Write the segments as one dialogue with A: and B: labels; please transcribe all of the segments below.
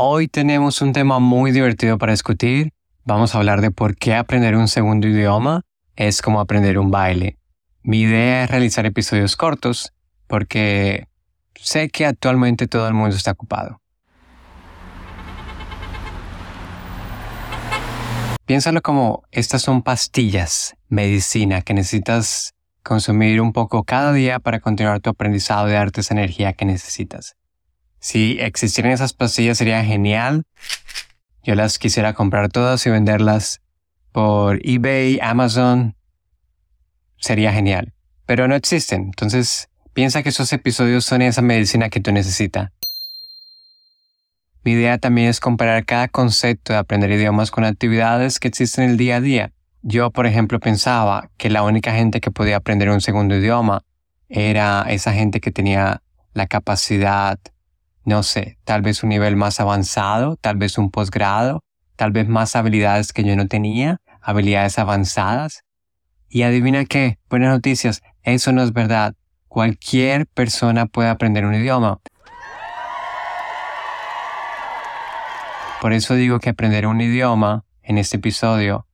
A: Hoy tenemos un tema muy divertido para discutir. Vamos a hablar de por qué aprender un segundo idioma es como aprender un baile. Mi idea es realizar episodios cortos porque sé que actualmente todo el mundo está ocupado. Piénsalo como estas son pastillas, medicina que necesitas consumir un poco cada día para continuar tu aprendizado de darte esa energía que necesitas. Si existieran esas pastillas sería genial. Yo las quisiera comprar todas y venderlas por eBay, Amazon. Sería genial. Pero no existen. Entonces piensa que esos episodios son esa medicina que tú necesitas. Mi idea también es comparar cada concepto de aprender idiomas con actividades que existen en el día a día. Yo, por ejemplo, pensaba que la única gente que podía aprender un segundo idioma era esa gente que tenía la capacidad no sé, tal vez un nivel más avanzado, tal vez un posgrado, tal vez más habilidades que yo no tenía, habilidades avanzadas. Y adivina qué, buenas noticias, eso no es verdad. Cualquier persona puede aprender un idioma. Por eso digo que aprender un idioma en este episodio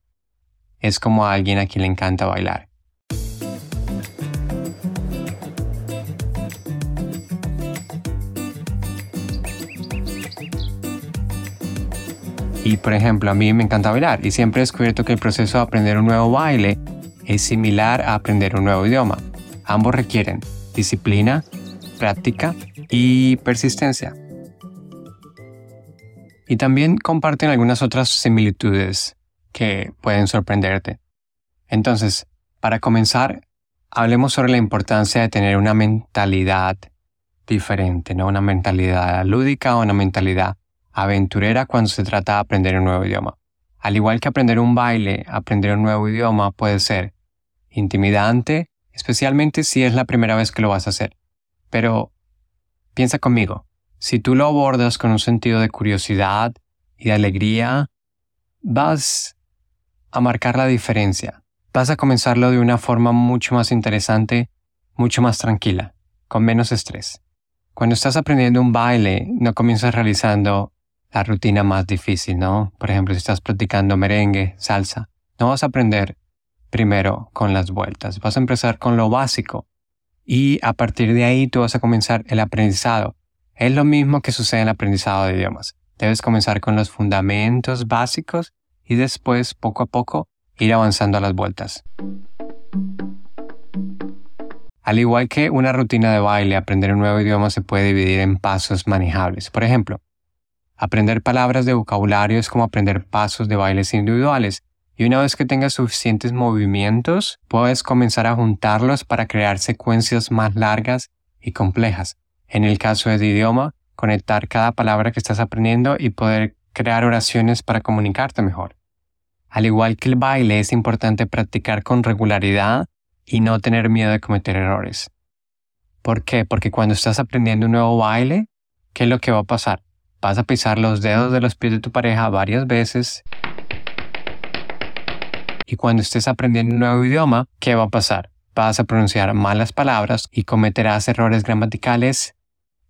A: es como a alguien a quien le encanta bailar. Y por ejemplo, a mí me encanta bailar y siempre he descubierto que el proceso de aprender un nuevo baile es similar a aprender un nuevo idioma. Ambos requieren disciplina, práctica y persistencia. Y también comparten algunas otras similitudes que pueden sorprenderte. Entonces, para comenzar, hablemos sobre la importancia de tener una mentalidad diferente, no una mentalidad lúdica o una mentalidad aventurera cuando se trata de aprender un nuevo idioma. Al igual que aprender un baile, aprender un nuevo idioma puede ser intimidante, especialmente si es la primera vez que lo vas a hacer. Pero piensa conmigo, si tú lo abordas con un sentido de curiosidad y de alegría, vas a marcar la diferencia. Vas a comenzarlo de una forma mucho más interesante, mucho más tranquila, con menos estrés. Cuando estás aprendiendo un baile, no comienzas realizando la rutina más difícil, ¿no? Por ejemplo, si estás practicando merengue, salsa, no vas a aprender primero con las vueltas, vas a empezar con lo básico y a partir de ahí tú vas a comenzar el aprendizado. Es lo mismo que sucede en el aprendizado de idiomas. Debes comenzar con los fundamentos básicos y después, poco a poco, ir avanzando a las vueltas. Al igual que una rutina de baile, aprender un nuevo idioma se puede dividir en pasos manejables. Por ejemplo, Aprender palabras de vocabulario es como aprender pasos de bailes individuales. Y una vez que tengas suficientes movimientos, puedes comenzar a juntarlos para crear secuencias más largas y complejas. En el caso de idioma, conectar cada palabra que estás aprendiendo y poder crear oraciones para comunicarte mejor. Al igual que el baile, es importante practicar con regularidad y no tener miedo de cometer errores. ¿Por qué? Porque cuando estás aprendiendo un nuevo baile, ¿qué es lo que va a pasar? Vas a pisar los dedos de los pies de tu pareja varias veces. Y cuando estés aprendiendo un nuevo idioma, ¿qué va a pasar? Vas a pronunciar malas palabras y cometerás errores gramaticales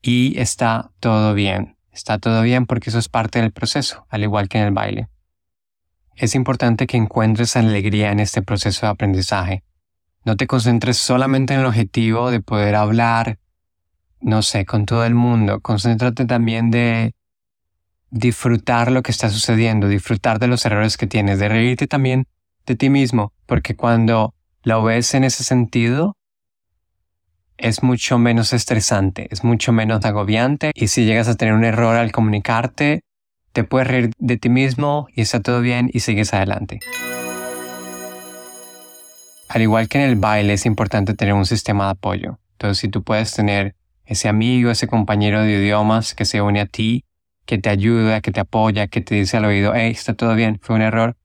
A: y está todo bien. Está todo bien porque eso es parte del proceso, al igual que en el baile. Es importante que encuentres alegría en este proceso de aprendizaje. No te concentres solamente en el objetivo de poder hablar, no sé, con todo el mundo. Concéntrate también de disfrutar lo que está sucediendo, disfrutar de los errores que tienes, de reírte también de ti mismo, porque cuando lo ves en ese sentido, es mucho menos estresante, es mucho menos agobiante y si llegas a tener un error al comunicarte, te puedes reír de ti mismo y está todo bien y sigues adelante. Al igual que en el baile es importante tener un sistema de apoyo. Entonces si tú puedes tener ese amigo, ese compañero de idiomas que se une a ti que te ayuda, que te apoya, que te dice al oído, hey, está todo bien, fue un error,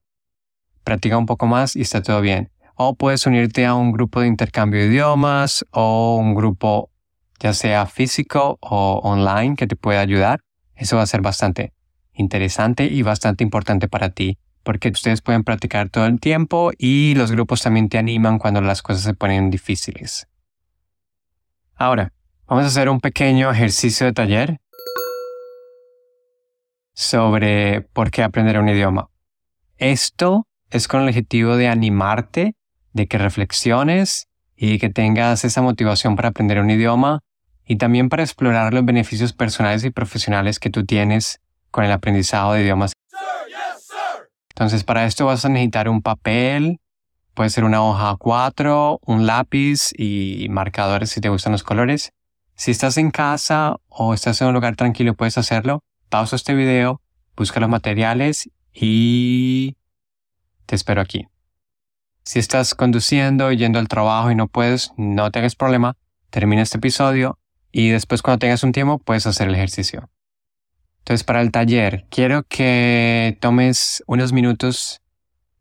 A: practica un poco más y está todo bien. O puedes unirte a un grupo de intercambio de idiomas o un grupo ya sea físico o online que te pueda ayudar. Eso va a ser bastante interesante y bastante importante para ti porque ustedes pueden practicar todo el tiempo y los grupos también te animan cuando las cosas se ponen difíciles. Ahora, vamos a hacer un pequeño ejercicio de taller sobre por qué aprender un idioma. Esto es con el objetivo de animarte, de que reflexiones y que tengas esa motivación para aprender un idioma y también para explorar los beneficios personales y profesionales que tú tienes con el aprendizado de idiomas. Entonces para esto vas a necesitar un papel, puede ser una hoja 4, un lápiz y marcadores si te gustan los colores. Si estás en casa o estás en un lugar tranquilo puedes hacerlo. Pausa este video, busca los materiales y te espero aquí. Si estás conduciendo, yendo al trabajo y no puedes, no tengas problema, termina este episodio y después cuando tengas un tiempo puedes hacer el ejercicio. Entonces para el taller quiero que tomes unos minutos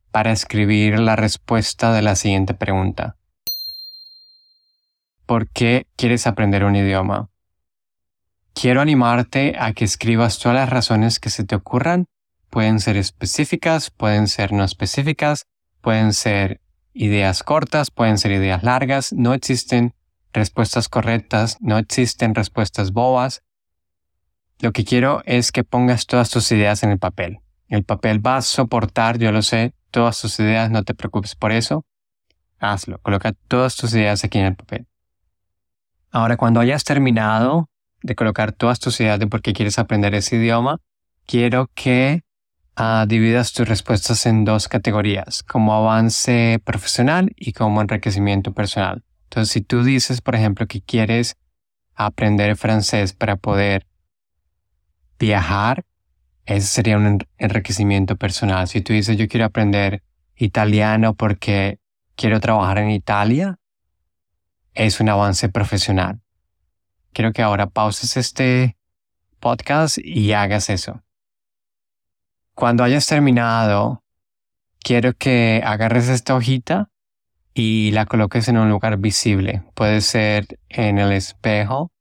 A: para escribir la respuesta de la siguiente pregunta. ¿Por qué quieres aprender un idioma? Quiero animarte a que escribas todas las razones que se te ocurran. Pueden ser específicas, pueden ser no específicas, pueden ser ideas cortas, pueden ser ideas largas. No existen respuestas correctas, no existen respuestas bobas. Lo que quiero es que pongas todas tus ideas en el papel. El papel va a soportar, yo lo sé, todas tus ideas, no te preocupes por eso. Hazlo, coloca todas tus ideas aquí en el papel. Ahora, cuando hayas terminado de colocar todas tus ideas de por qué quieres aprender ese idioma, quiero que ah, dividas tus respuestas en dos categorías, como avance profesional y como enriquecimiento personal. Entonces, si tú dices, por ejemplo, que quieres aprender francés para poder viajar, ese sería un enriquecimiento personal. Si tú dices, yo quiero aprender italiano porque quiero trabajar en Italia, es un avance profesional. Quiero que ahora pauses este podcast y hagas eso. Cuando hayas terminado, quiero que agarres esta hojita y la coloques en un lugar visible. Puede ser en el espejo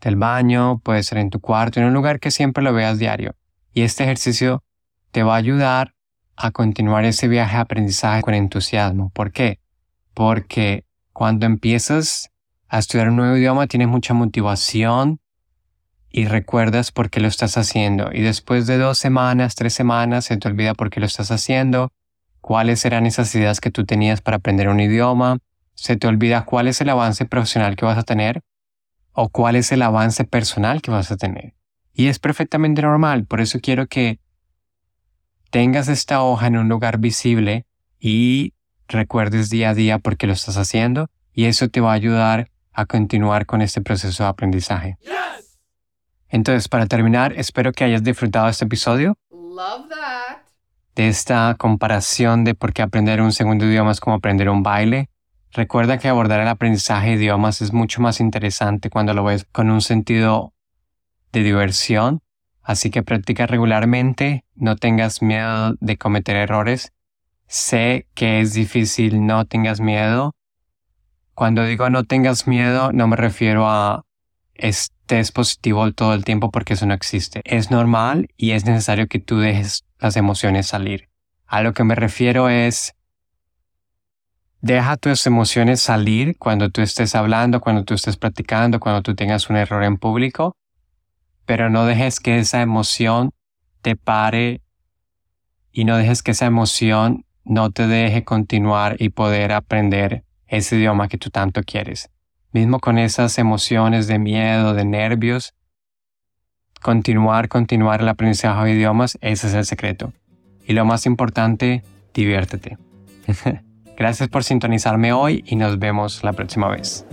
A: del baño, puede ser en tu cuarto, en un lugar que siempre lo veas diario. Y este ejercicio te va a ayudar a continuar ese viaje de aprendizaje con entusiasmo. ¿Por qué? Porque cuando empiezas a estudiar un nuevo idioma tienes mucha motivación y recuerdas por qué lo estás haciendo. Y después de dos semanas, tres semanas, se te olvida por qué lo estás haciendo cuáles eran esas ideas que tú tenías para aprender un idioma, se te olvida cuál es el avance profesional que vas a tener o cuál es el avance personal que vas a tener. Y es perfectamente normal, por eso quiero que tengas esta hoja en un lugar visible y recuerdes día a día por qué lo estás haciendo y eso te va a ayudar a continuar con este proceso de aprendizaje. Entonces, para terminar, espero que hayas disfrutado este episodio. Love that de esta comparación de por qué aprender un segundo idioma es como aprender un baile. Recuerda que abordar el aprendizaje de idiomas es mucho más interesante cuando lo ves con un sentido de diversión, así que practica regularmente, no tengas miedo de cometer errores. Sé que es difícil, no tengas miedo. Cuando digo no tengas miedo, no me refiero a estés positivo todo el tiempo porque eso no existe. Es normal y es necesario que tú dejes las emociones salir. A lo que me refiero es, deja tus emociones salir cuando tú estés hablando, cuando tú estés practicando, cuando tú tengas un error en público, pero no dejes que esa emoción te pare y no dejes que esa emoción no te deje continuar y poder aprender ese idioma que tú tanto quieres. Mismo con esas emociones de miedo, de nervios, continuar, continuar el aprendizaje de idiomas, ese es el secreto. Y lo más importante, diviértete. Gracias por sintonizarme hoy y nos vemos la próxima vez.